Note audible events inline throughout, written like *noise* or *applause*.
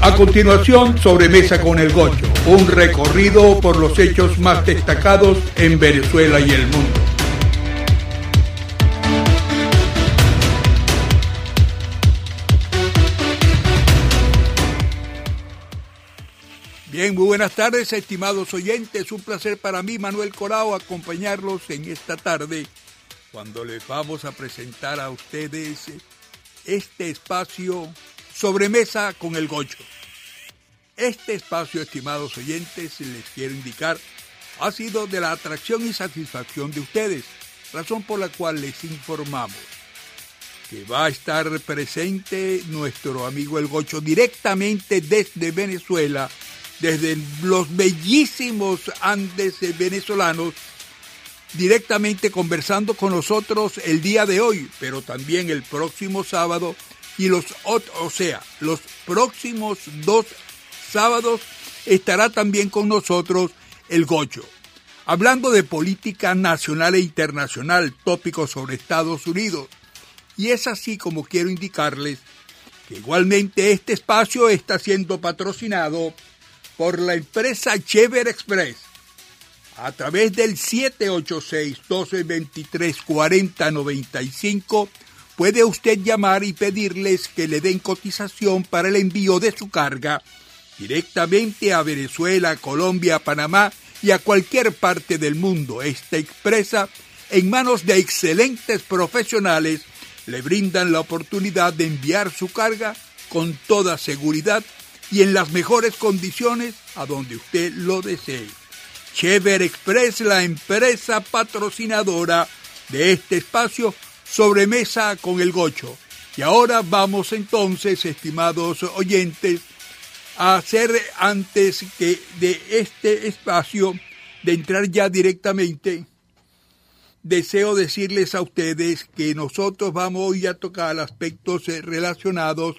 A continuación, Sobremesa con el Gocho, un recorrido por los hechos más destacados en Venezuela y el mundo. Bien, muy buenas tardes, estimados oyentes. Un placer para mí, Manuel Corao, acompañarlos en esta tarde cuando les vamos a presentar a ustedes este espacio Sobremesa con el Gocho. Este espacio, estimados oyentes, les quiero indicar, ha sido de la atracción y satisfacción de ustedes, razón por la cual les informamos que va a estar presente nuestro amigo El Gocho directamente desde Venezuela, desde los bellísimos Andes venezolanos, directamente conversando con nosotros el día de hoy, pero también el próximo sábado y los, o sea, los próximos dos sábados estará también con nosotros el Gocho. Hablando de política nacional e internacional, tópicos sobre Estados Unidos. Y es así como quiero indicarles que igualmente este espacio está siendo patrocinado por la empresa Chever Express a través del 786-1223-4095 puede usted llamar y pedirles que le den cotización para el envío de su carga directamente a Venezuela, Colombia, Panamá y a cualquier parte del mundo. Esta expresa, en manos de excelentes profesionales, le brindan la oportunidad de enviar su carga con toda seguridad y en las mejores condiciones a donde usted lo desee. Chever Express, la empresa patrocinadora de este espacio, sobremesa con el gocho. Y ahora vamos entonces, estimados oyentes, a hacer antes que de este espacio, de entrar ya directamente, deseo decirles a ustedes que nosotros vamos hoy a tocar aspectos relacionados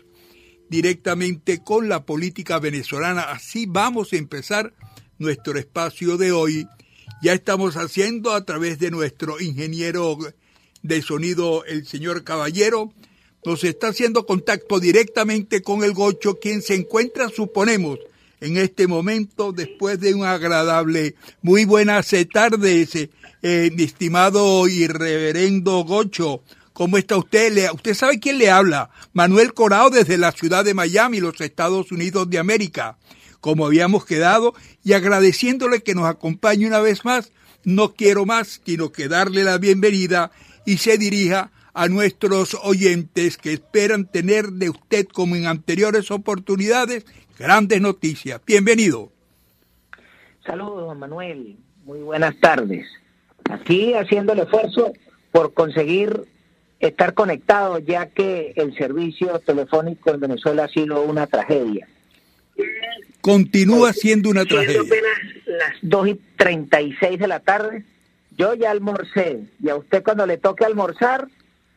directamente con la política venezolana. Así vamos a empezar nuestro espacio de hoy. Ya estamos haciendo a través de nuestro ingeniero de sonido, el señor Caballero, nos está haciendo contacto directamente con el Gocho, quien se encuentra, suponemos, en este momento, después de un agradable, muy buenas tardes, eh, mi estimado y reverendo Gocho. ¿Cómo está usted? ¿Usted sabe quién le habla? Manuel Corao desde la ciudad de Miami, los Estados Unidos de América. Como habíamos quedado y agradeciéndole que nos acompañe una vez más, no quiero más sino que darle la bienvenida y se dirija a nuestros oyentes que esperan tener de usted, como en anteriores oportunidades, grandes noticias. Bienvenido. Saludos, Juan Manuel. Muy buenas tardes. Aquí haciendo el esfuerzo por conseguir estar conectado, ya que el servicio telefónico en Venezuela ha sido una tragedia. Continúa siendo una tragedia. apenas las 2 y 36 de la tarde yo ya almorcé y a usted cuando le toque almorzar,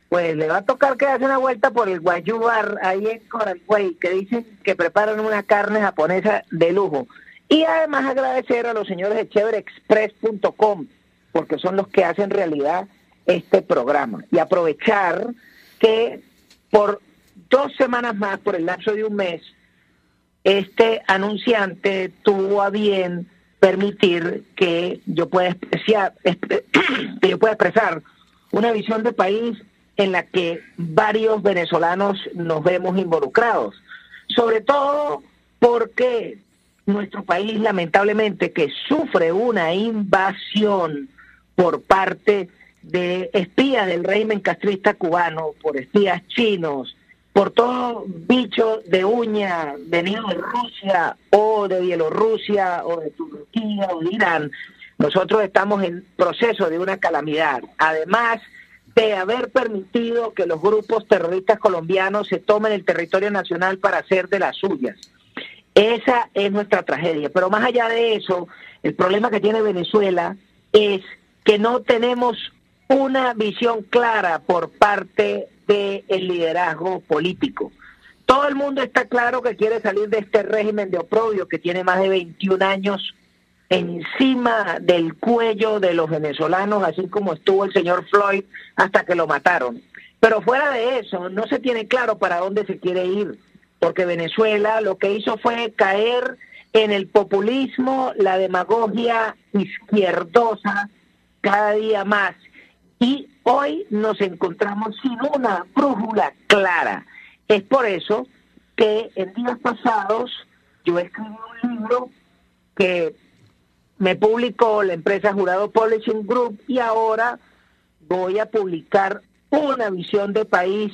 pues le va a tocar que haga una vuelta por el Guayubar ahí en Coralway, que dicen que preparan una carne japonesa de lujo. Y además agradecer a los señores de cheverexpress.com, porque son los que hacen realidad este programa. Y aprovechar que por dos semanas más, por el lapso de un mes, este anunciante tuvo a bien permitir que yo pueda expresar, *clears throat* que yo pueda expresar una visión de país en la que varios venezolanos nos vemos involucrados, sobre todo porque nuestro país lamentablemente que sufre una invasión por parte de espías del régimen castrista cubano, por espías chinos, por todo bicho de uña venido de Rusia o de Bielorrusia o de Turquía o de Irán, nosotros estamos en proceso de una calamidad. Además de haber permitido que los grupos terroristas colombianos se tomen el territorio nacional para hacer de las suyas. Esa es nuestra tragedia. Pero más allá de eso, el problema que tiene Venezuela es que no tenemos una visión clara por parte el liderazgo político. Todo el mundo está claro que quiere salir de este régimen de oprobio que tiene más de 21 años encima del cuello de los venezolanos, así como estuvo el señor Floyd hasta que lo mataron. Pero fuera de eso, no se tiene claro para dónde se quiere ir. porque Venezuela lo que hizo fue caer en el populismo, la demagogia izquierdosa cada día más. Y hoy nos encontramos sin una brújula clara. Es por eso que en días pasados yo escribí un libro que me publicó la empresa Jurado Publishing Group y ahora voy a publicar una visión de país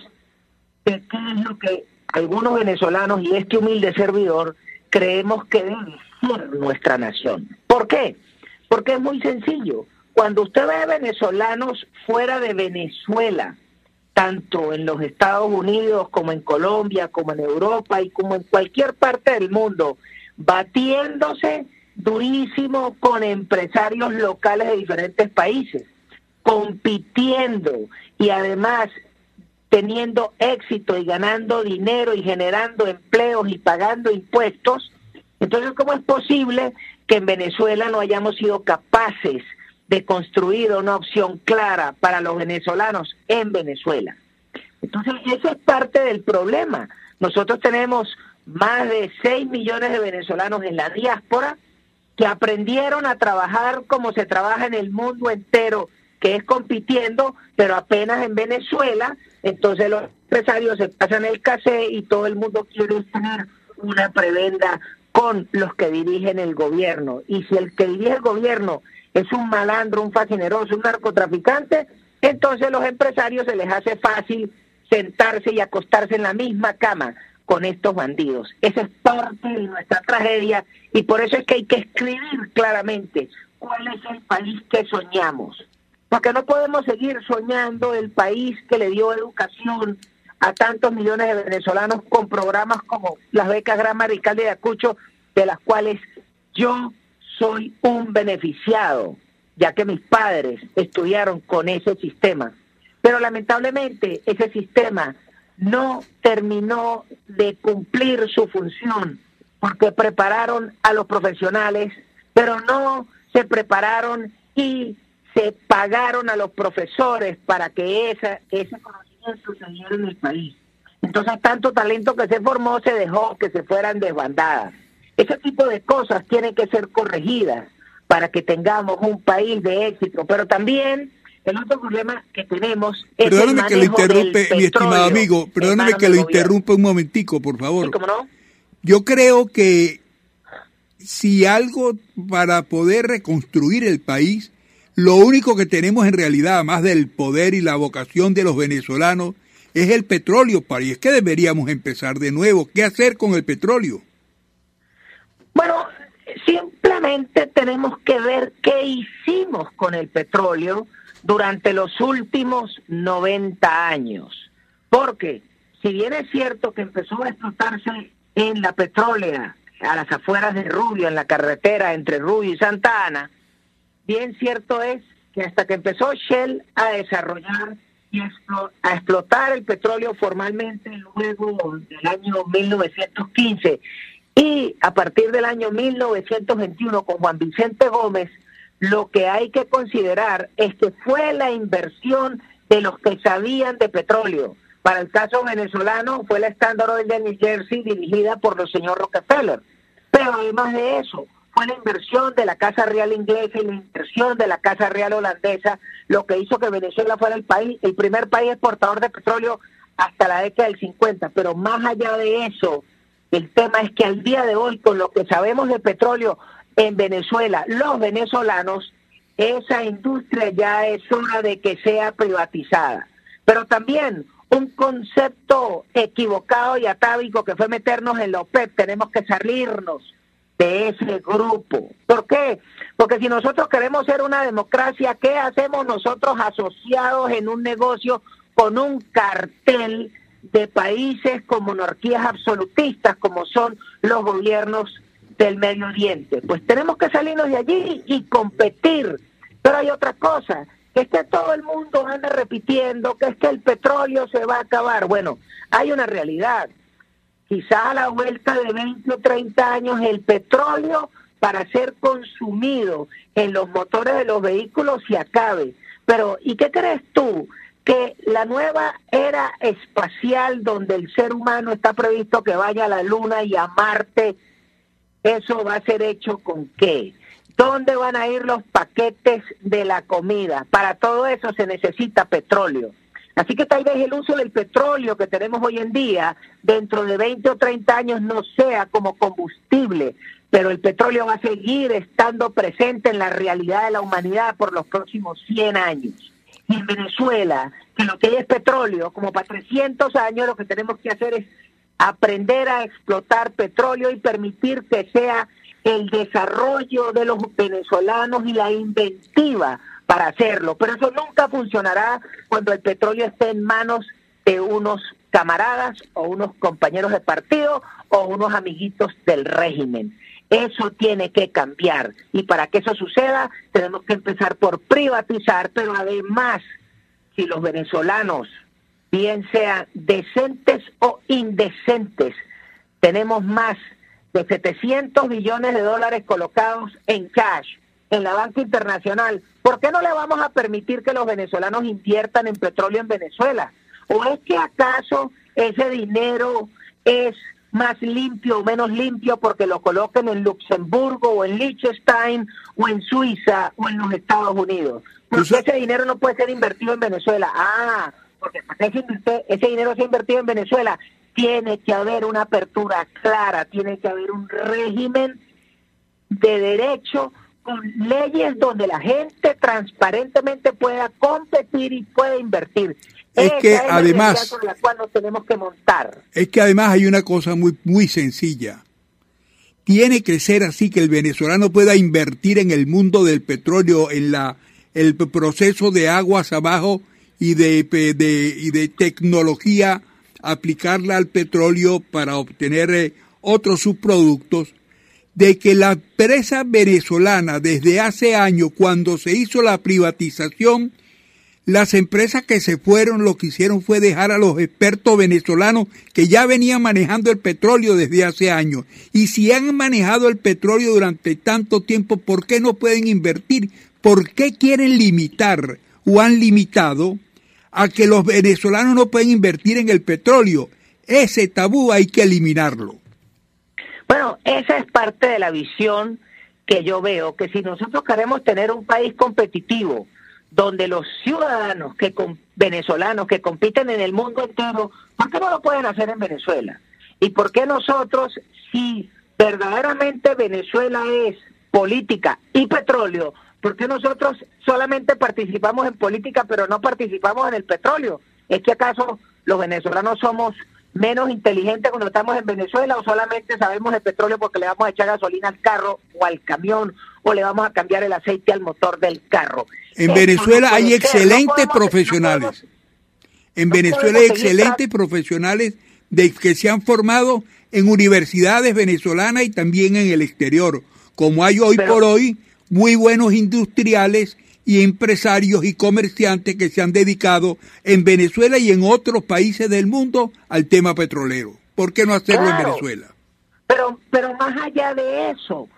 de qué es lo que algunos venezolanos y este humilde servidor creemos que debe ser nuestra nación. ¿Por qué? Porque es muy sencillo. Cuando usted ve venezolanos fuera de Venezuela, tanto en los Estados Unidos como en Colombia, como en Europa y como en cualquier parte del mundo, batiéndose durísimo con empresarios locales de diferentes países, compitiendo y además teniendo éxito y ganando dinero y generando empleos y pagando impuestos, entonces ¿cómo es posible que en Venezuela no hayamos sido capaces de construir una opción clara para los venezolanos en Venezuela? Entonces, eso es parte del problema. Nosotros tenemos más de 6 millones de venezolanos en la diáspora que aprendieron a trabajar como se trabaja en el mundo entero, que es compitiendo, pero apenas en Venezuela, entonces los empresarios se pasan el café y todo el mundo quiere tener una prebenda con los que dirigen el gobierno. Y si el que dirige el gobierno es un malandro, un fascineroso, un narcotraficante, entonces los empresarios se les hace fácil sentarse y acostarse en la misma cama con estos bandidos. Esa es parte de nuestra tragedia y por eso es que hay que escribir claramente cuál es el país que soñamos. Porque no podemos seguir soñando el país que le dio educación a tantos millones de venezolanos con programas como las becas Gran Mariscal de Ayacucho, de las cuales yo soy un beneficiado, ya que mis padres estudiaron con ese sistema. Pero lamentablemente ese sistema no terminó de cumplir su función porque prepararon a los profesionales, pero no se prepararon y se pagaron a los profesores para que esa, ese conocimiento se diera en el país. Entonces, tanto talento que se formó se dejó que se fueran desbandadas. Ese tipo de cosas tienen que ser corregidas para que tengamos un país de éxito, pero también el otro problema que tenemos es Perdóname que lo interrumpe, mi estimado amigo, perdóname que lo interrumpa un momentico, por favor. ¿cómo no? Yo creo que si algo para poder reconstruir el país, lo único que tenemos en realidad, más del poder y la vocación de los venezolanos, es el petróleo, y es que deberíamos empezar de nuevo. ¿Qué hacer con el petróleo? Bueno, simplemente tenemos que ver qué hicimos con el petróleo durante los últimos 90 años. Porque si bien es cierto que empezó a explotarse en la petrólea, a las afueras de Rubio, en la carretera entre Rubio y Santa Ana, bien cierto es que hasta que empezó Shell a desarrollar y a explotar el petróleo formalmente luego del año 1915 y a partir del año 1921 con Juan Vicente Gómez, lo que hay que considerar es que fue la inversión de los que sabían de petróleo. Para el caso venezolano fue la Standard Oil de New Jersey dirigida por el señor Rockefeller. Pero además de eso, fue la inversión de la Casa Real inglesa y la inversión de la Casa Real holandesa lo que hizo que Venezuela fuera el país, el primer país exportador de petróleo hasta la década del 50. Pero más allá de eso, el tema es que al día de hoy, con lo que sabemos de petróleo, en Venezuela, los venezolanos, esa industria ya es hora de que sea privatizada. Pero también un concepto equivocado y atávico que fue meternos en la OPEP, tenemos que salirnos de ese grupo. ¿Por qué? Porque si nosotros queremos ser una democracia, ¿qué hacemos nosotros asociados en un negocio con un cartel de países con monarquías absolutistas como son los gobiernos del Medio Oriente. Pues tenemos que salirnos de allí y competir. Pero hay otra cosa, que es que todo el mundo anda repitiendo que es que el petróleo se va a acabar. Bueno, hay una realidad. Quizá a la vuelta de 20 o 30 años el petróleo para ser consumido en los motores de los vehículos se acabe. Pero, ¿y qué crees tú? Que la nueva era espacial donde el ser humano está previsto que vaya a la Luna y a Marte, eso va a ser hecho con qué? ¿Dónde van a ir los paquetes de la comida? Para todo eso se necesita petróleo. Así que tal vez el uso del petróleo que tenemos hoy en día, dentro de 20 o 30 años, no sea como combustible, pero el petróleo va a seguir estando presente en la realidad de la humanidad por los próximos 100 años. Y en Venezuela, que lo que hay es petróleo, como para 300 años, lo que tenemos que hacer es aprender a explotar petróleo y permitir que sea el desarrollo de los venezolanos y la inventiva para hacerlo. Pero eso nunca funcionará cuando el petróleo esté en manos de unos camaradas o unos compañeros de partido o unos amiguitos del régimen. Eso tiene que cambiar y para que eso suceda tenemos que empezar por privatizar, pero además, si los venezolanos, bien sean decentes o indecentes, tenemos más de 700 millones de dólares colocados en cash en la banca internacional, ¿por qué no le vamos a permitir que los venezolanos inviertan en petróleo en Venezuela? ¿O es que acaso ese dinero es más limpio o menos limpio porque lo coloquen en Luxemburgo o en Liechtenstein o en Suiza o en los Estados Unidos? Porque ese dinero no puede ser invertido en Venezuela. Ah, porque ese, ese dinero sea invertido en Venezuela tiene que haber una apertura clara, tiene que haber un régimen de derecho con leyes donde la gente transparentemente pueda competir y pueda invertir. Es que además la cual nos tenemos que montar. Es que además hay una cosa muy muy sencilla. Tiene que ser así que el venezolano pueda invertir en el mundo del petróleo, en la el proceso de aguas abajo y de, de y de tecnología aplicarla al petróleo para obtener eh, otros subproductos, de que la empresa venezolana desde hace años, cuando se hizo la privatización, las empresas que se fueron lo que hicieron fue dejar a los expertos venezolanos que ya venían manejando el petróleo desde hace años. Y si han manejado el petróleo durante tanto tiempo, ¿por qué no pueden invertir? ¿Por qué quieren limitar o han limitado a que los venezolanos no pueden invertir en el petróleo. Ese tabú hay que eliminarlo. Bueno, esa es parte de la visión que yo veo, que si nosotros queremos tener un país competitivo, donde los ciudadanos que venezolanos que compiten en el mundo entero, ¿por qué no lo pueden hacer en Venezuela? ¿Y por qué nosotros, si verdaderamente Venezuela es política y petróleo, ¿Por qué nosotros solamente participamos en política pero no participamos en el petróleo? ¿Es que acaso los venezolanos somos menos inteligentes cuando estamos en Venezuela o solamente sabemos de petróleo porque le vamos a echar gasolina al carro o al camión o le vamos a cambiar el aceite al motor del carro? En Venezuela hay excelentes profesionales. en Venezuela hay excelentes profesionales de, que se han formado en universidades venezolanas y también en el exterior, como hay hoy por hoy muy buenos industriales y empresarios y comerciantes que se han dedicado en Venezuela y en otros países del mundo al tema petrolero. ¿Por qué no hacerlo en Venezuela? Pero, pero más allá de eso,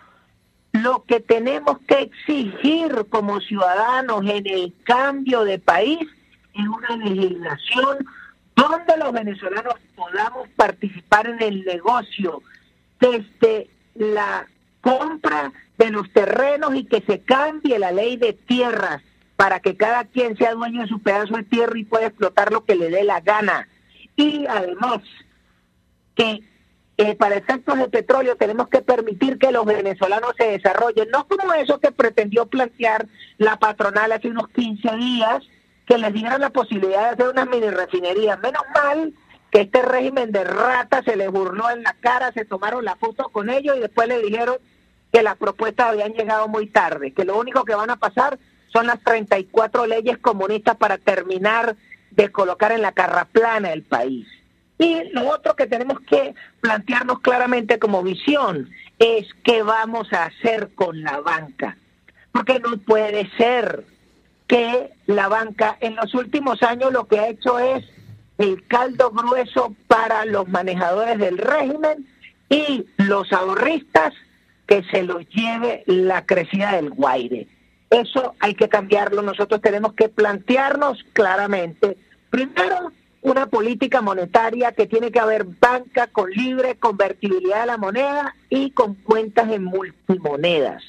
lo que tenemos que exigir como ciudadanos en el cambio de país es una legislación donde los venezolanos podamos participar en el negocio desde la compra de los terrenos y que se cambie la ley de tierras para que cada quien sea dueño de su pedazo de tierra y pueda explotar lo que le dé la gana. Y además, que eh, para efectos de petróleo tenemos que permitir que los venezolanos se desarrollen, no como eso que pretendió plantear la patronal hace unos 15 días, que les dieran la posibilidad de hacer una mini refinería. Menos mal que este régimen de rata se les burló en la cara, se tomaron la foto con ellos y después le dijeron que las propuestas habían llegado muy tarde, que lo único que van a pasar son las 34 leyes comunistas para terminar de colocar en la carraplana el país. Y lo otro que tenemos que plantearnos claramente como visión es qué vamos a hacer con la banca. Porque no puede ser que la banca en los últimos años lo que ha hecho es el caldo grueso para los manejadores del régimen y los ahorristas que se los lleve la crecida del Guaire. Eso hay que cambiarlo. Nosotros tenemos que plantearnos claramente, primero, una política monetaria que tiene que haber banca con libre convertibilidad de la moneda y con cuentas en multimonedas.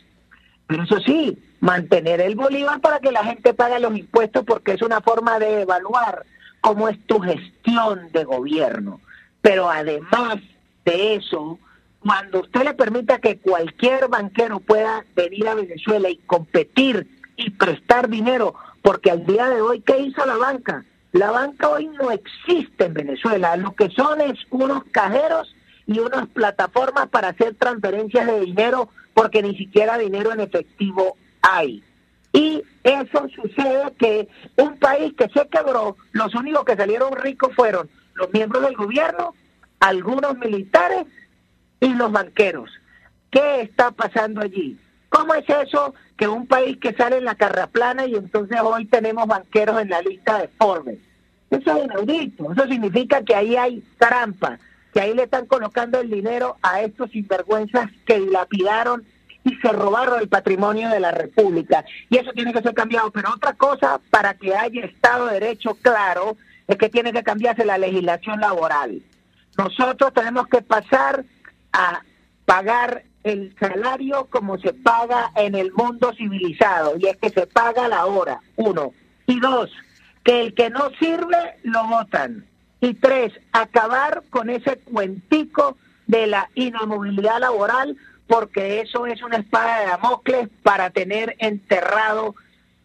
Pero eso sí, mantener el bolívar para que la gente pague los impuestos porque es una forma de evaluar cómo es tu gestión de gobierno. Pero además de eso, cuando usted le permita que cualquier banquero pueda venir a Venezuela y competir y prestar dinero, porque al día de hoy, ¿qué hizo la banca? La banca hoy no existe en Venezuela, lo que son es unos cajeros y unas plataformas para hacer transferencias de dinero, porque ni siquiera dinero en efectivo hay. Y eso sucede que un país que se quebró, los únicos que salieron ricos fueron los miembros del gobierno, algunos militares y los banqueros. ¿Qué está pasando allí? ¿Cómo es eso que un país que sale en la carraplana y entonces hoy tenemos banqueros en la lista de Forbes? Eso es inaudito. Eso significa que ahí hay trampa, que ahí le están colocando el dinero a estos sinvergüenzas que dilapidaron y se robaron el patrimonio de la República. Y eso tiene que ser cambiado. Pero otra cosa, para que haya Estado de Derecho claro, es que tiene que cambiarse la legislación laboral. Nosotros tenemos que pasar a pagar el salario como se paga en el mundo civilizado, y es que se paga la hora, uno. Y dos, que el que no sirve lo votan. Y tres, acabar con ese cuentico de la inamovilidad laboral, porque eso es una espada de Damocles para tener enterrado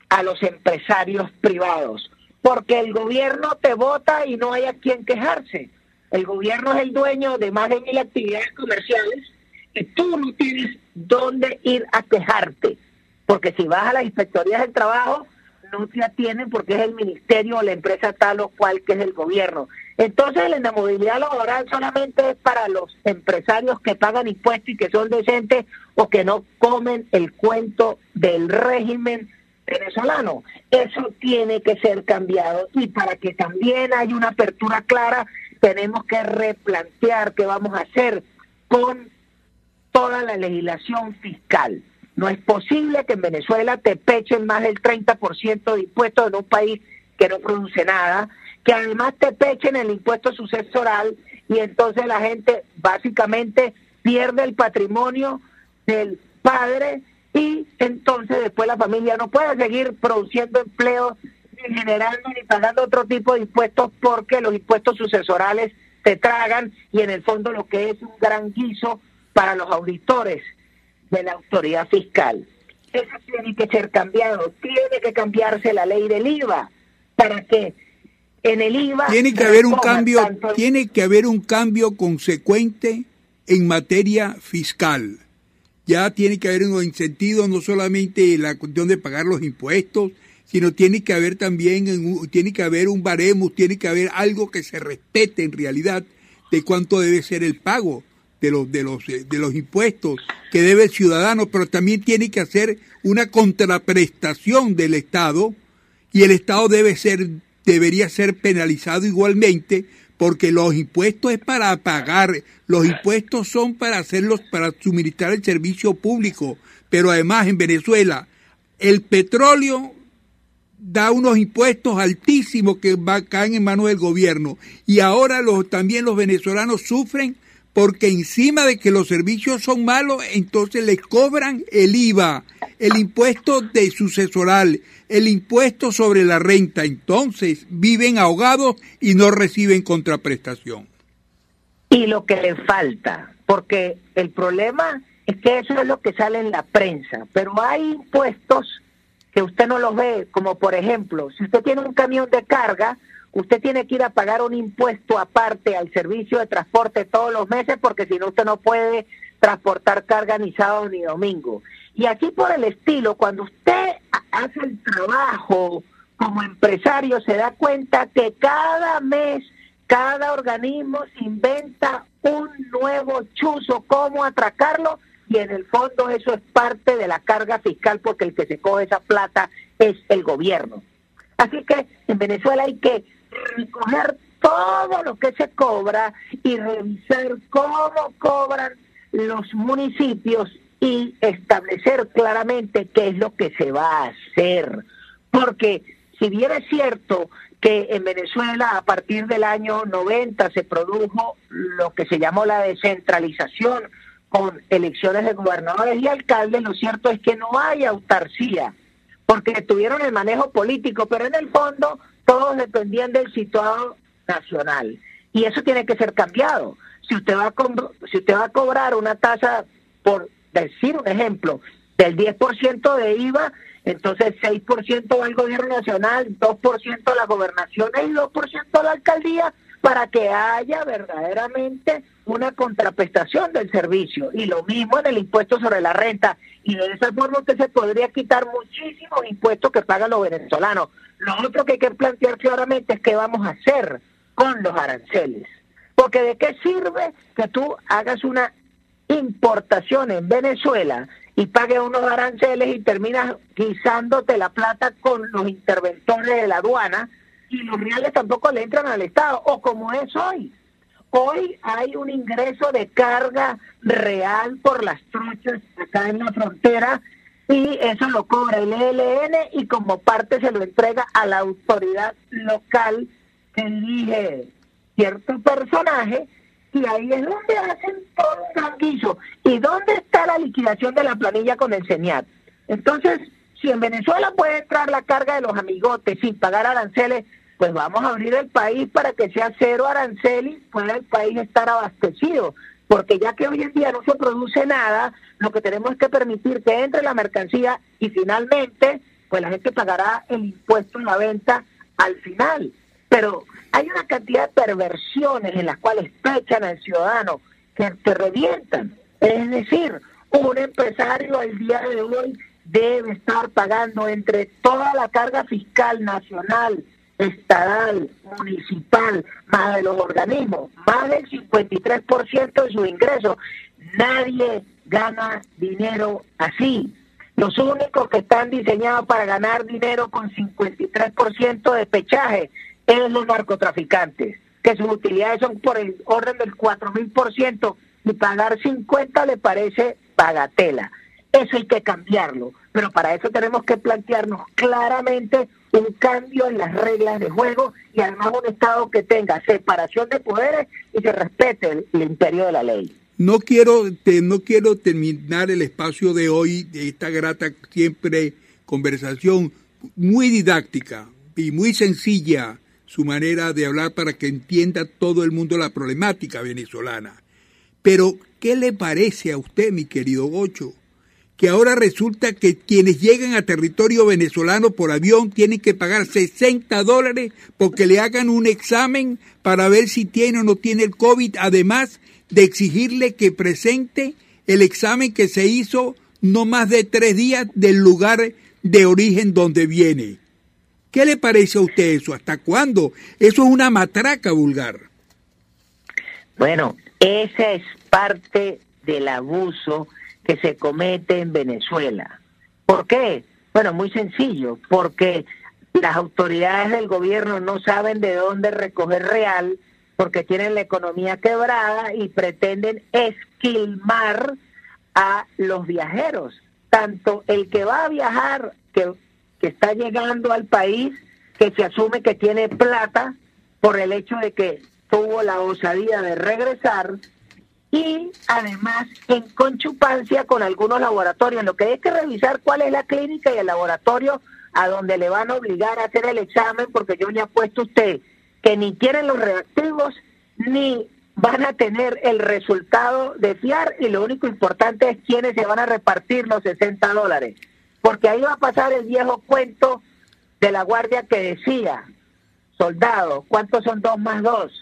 a los empresarios privados. Porque el gobierno te vota y no hay a quien quejarse. El gobierno es el dueño de más de mil actividades comerciales tú no tienes dónde ir a quejarte. Porque si vas a las inspectorías del trabajo, no te atienden porque es el ministerio o la empresa tal o cual que es el gobierno. Entonces la inamovilidad laboral solamente es para los empresarios que pagan impuestos y que son decentes o que no comen el cuento del régimen venezolano. Eso tiene que ser cambiado y para que también haya una apertura clara tenemos que replantear qué vamos a hacer con toda la legislación fiscal. No es posible que en Venezuela te pechen más del 30% de impuestos en un país que no produce nada, que además te pechen el impuesto sucesoral y entonces la gente básicamente pierde el patrimonio del padre y entonces después la familia no puede seguir produciendo empleos ni generando ni pagando otro tipo de impuestos porque los impuestos sucesorales te tragan y en el fondo lo que es un gran guiso para los auditores de la autoridad fiscal. Eso tiene que ser cambiado, tiene que cambiarse la ley del IVA para que en el IVA tiene que haber un cambio, tiene que haber un cambio consecuente en materia fiscal. Ya tiene que haber un incentivo no solamente la cuestión de pagar los impuestos, sino tiene que haber también tiene que haber un baremo, tiene que haber algo que se respete en realidad de cuánto debe ser el pago de los, de los, eh, de los impuestos que debe el ciudadano, pero también tiene que hacer una contraprestación del Estado y el Estado debe ser, debería ser penalizado igualmente porque los impuestos es para pagar, los impuestos son para hacerlos, para suministrar el servicio público, pero además en Venezuela el petróleo da unos impuestos altísimos que va, caen en manos del gobierno y ahora los, también los venezolanos sufren porque encima de que los servicios son malos, entonces les cobran el IVA, el impuesto de sucesoral, el impuesto sobre la renta. Entonces viven ahogados y no reciben contraprestación. Y lo que les falta, porque el problema es que eso es lo que sale en la prensa, pero hay impuestos que usted no los ve, como por ejemplo, si usted tiene un camión de carga, usted tiene que ir a pagar un impuesto aparte al servicio de transporte todos los meses porque si no usted no puede transportar carga ni sábado ni domingo. Y así por el estilo, cuando usted hace el trabajo como empresario se da cuenta que cada mes cada organismo inventa un nuevo chuzo, cómo atracarlo y en el fondo eso es parte de la carga fiscal porque el que se coge esa plata es el gobierno. Así que en Venezuela hay que recoger todo lo que se cobra y revisar cómo cobran los municipios y establecer claramente qué es lo que se va a hacer. Porque si bien es cierto que en Venezuela a partir del año 90 se produjo lo que se llamó la descentralización con elecciones de gobernadores y alcaldes, lo cierto es que no hay autarcía, porque tuvieron el manejo político, pero en el fondo todos dependían del situado nacional. Y eso tiene que ser cambiado. Si usted va a, si usted va a cobrar una tasa, por decir un ejemplo, del 10% de IVA, entonces 6% va al gobierno nacional, 2% a las gobernaciones y 2% a la alcaldía, para que haya verdaderamente una contraprestación del servicio. Y lo mismo en el impuesto sobre la renta. Y de esa forma usted se podría quitar muchísimos impuestos que pagan los venezolanos. Lo otro que hay que plantear claramente es qué vamos a hacer con los aranceles. Porque de qué sirve que tú hagas una importación en Venezuela y pagues unos aranceles y terminas guisándote la plata con los interventores de la aduana y los reales tampoco le entran al Estado, o como es hoy. Hoy hay un ingreso de carga real por las truchas acá en la frontera y eso lo cobra el ELN y como parte se lo entrega a la autoridad local que dirige cierto personaje y ahí es donde hacen todo un tranquizo. ¿Y dónde está la liquidación de la planilla con el CENIAT? Entonces, si en Venezuela puede entrar la carga de los amigotes sin pagar aranceles, pues vamos a abrir el país para que sea cero aranceles, pueda el país estar abastecido. Porque ya que hoy en día no se produce nada, lo que tenemos es que permitir que entre la mercancía y finalmente, pues la gente pagará el impuesto en la venta al final. Pero hay una cantidad de perversiones en las cuales pechan al ciudadano que te revientan. Es decir, un empresario al día de hoy debe estar pagando entre toda la carga fiscal nacional, estatal, municipal, más de los organismos, más del 53% de su ingreso. Nadie gana dinero así. Los únicos que están diseñados para ganar dinero con 53% de pechaje es los narcotraficantes, que sus utilidades son por el orden del 4.000% y pagar 50 le parece bagatela. Eso hay que cambiarlo, pero para eso tenemos que plantearnos claramente un cambio en las reglas de juego y además un Estado que tenga separación de poderes y que respete el, imperio de la ley. No quiero, no quiero terminar el espacio de hoy, de esta grata siempre conversación muy didáctica y muy sencilla su manera de hablar para que entienda todo el mundo la problemática venezolana. Pero, ¿qué le parece a usted, mi querido Gocho? Que ahora resulta que quienes llegan a territorio venezolano por avión tienen que pagar 60 dólares porque le hagan un examen para ver si tiene o no tiene el COVID, además de exigirle que presente el examen que se hizo no más de tres días del lugar de origen donde viene. ¿Qué le parece a usted eso? ¿Hasta cuándo? Eso es una matraca vulgar. Bueno, esa es parte del abuso que se comete en Venezuela. ¿Por qué? Bueno, muy sencillo, porque las autoridades del gobierno no saben de dónde recoger real porque tienen la economía quebrada y pretenden esquilmar a los viajeros. Tanto el que va a viajar, que que está llegando al país, que se asume que tiene plata por el hecho de que tuvo la osadía de regresar y además en conchupancia con algunos laboratorios. Lo que hay que revisar cuál es la clínica y el laboratorio a donde le van a obligar a hacer el examen, porque yo le apuesto a usted que ni tienen los reactivos ni van a tener el resultado de fiar y lo único importante es quiénes se van a repartir los 60 dólares porque ahí va a pasar el viejo cuento de la guardia que decía, soldado, ¿cuántos son dos más dos?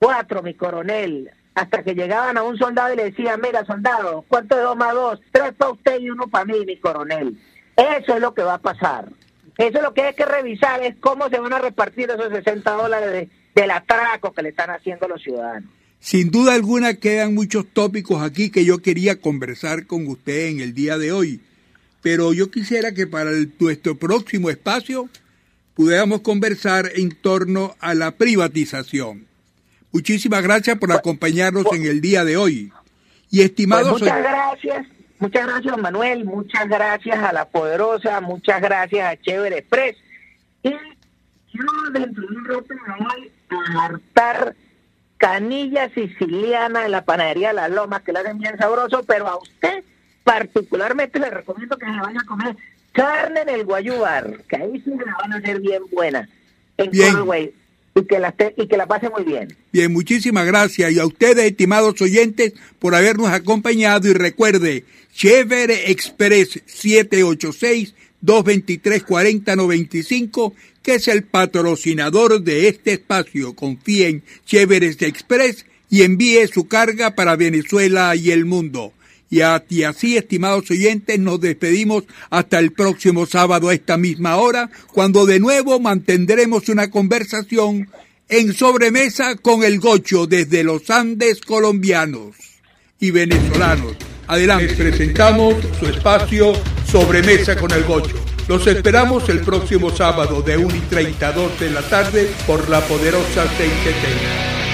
Cuatro, mi coronel. Hasta que llegaban a un soldado y le decían, mira, soldado, ¿cuánto es dos más dos? Tres para usted y uno para mí, mi coronel. Eso es lo que va a pasar. Eso es lo que hay que revisar, es cómo se van a repartir esos 60 dólares de, del atraco que le están haciendo los ciudadanos. Sin duda alguna quedan muchos tópicos aquí que yo quería conversar con usted en el día de hoy pero yo quisiera que para nuestro próximo espacio pudiéramos conversar en torno a la privatización. Muchísimas gracias por acompañarnos en el día de hoy. Y estimados... Pues muchas gracias, muchas gracias Manuel, muchas gracias a La Poderosa, muchas gracias a Chévere Express. Y yo dentro de un rato me voy a hartar canilla siciliana en la panadería La Loma, que la hacen bien sabroso, pero a usted particularmente le recomiendo que se vaya a comer carne en el Guayubar, que ahí sí la van a hacer bien buena. En Bien. Conway. Y que, la, y que la pase muy bien. Bien, muchísimas gracias. Y a ustedes, estimados oyentes, por habernos acompañado. Y recuerde, Chévere Express 786-223-4095, que es el patrocinador de este espacio. Confíe en Chéveres Express y envíe su carga para Venezuela y el mundo. Y, a- y así, estimados oyentes, nos despedimos hasta el próximo sábado a esta misma hora, cuando de nuevo mantendremos una conversación en sobremesa con el gocho desde los Andes colombianos y venezolanos. Adelante, presentamos su espacio Sobremesa con el Gocho. Los esperamos el próximo sábado de 1 y 32 de la tarde por la poderosa 670.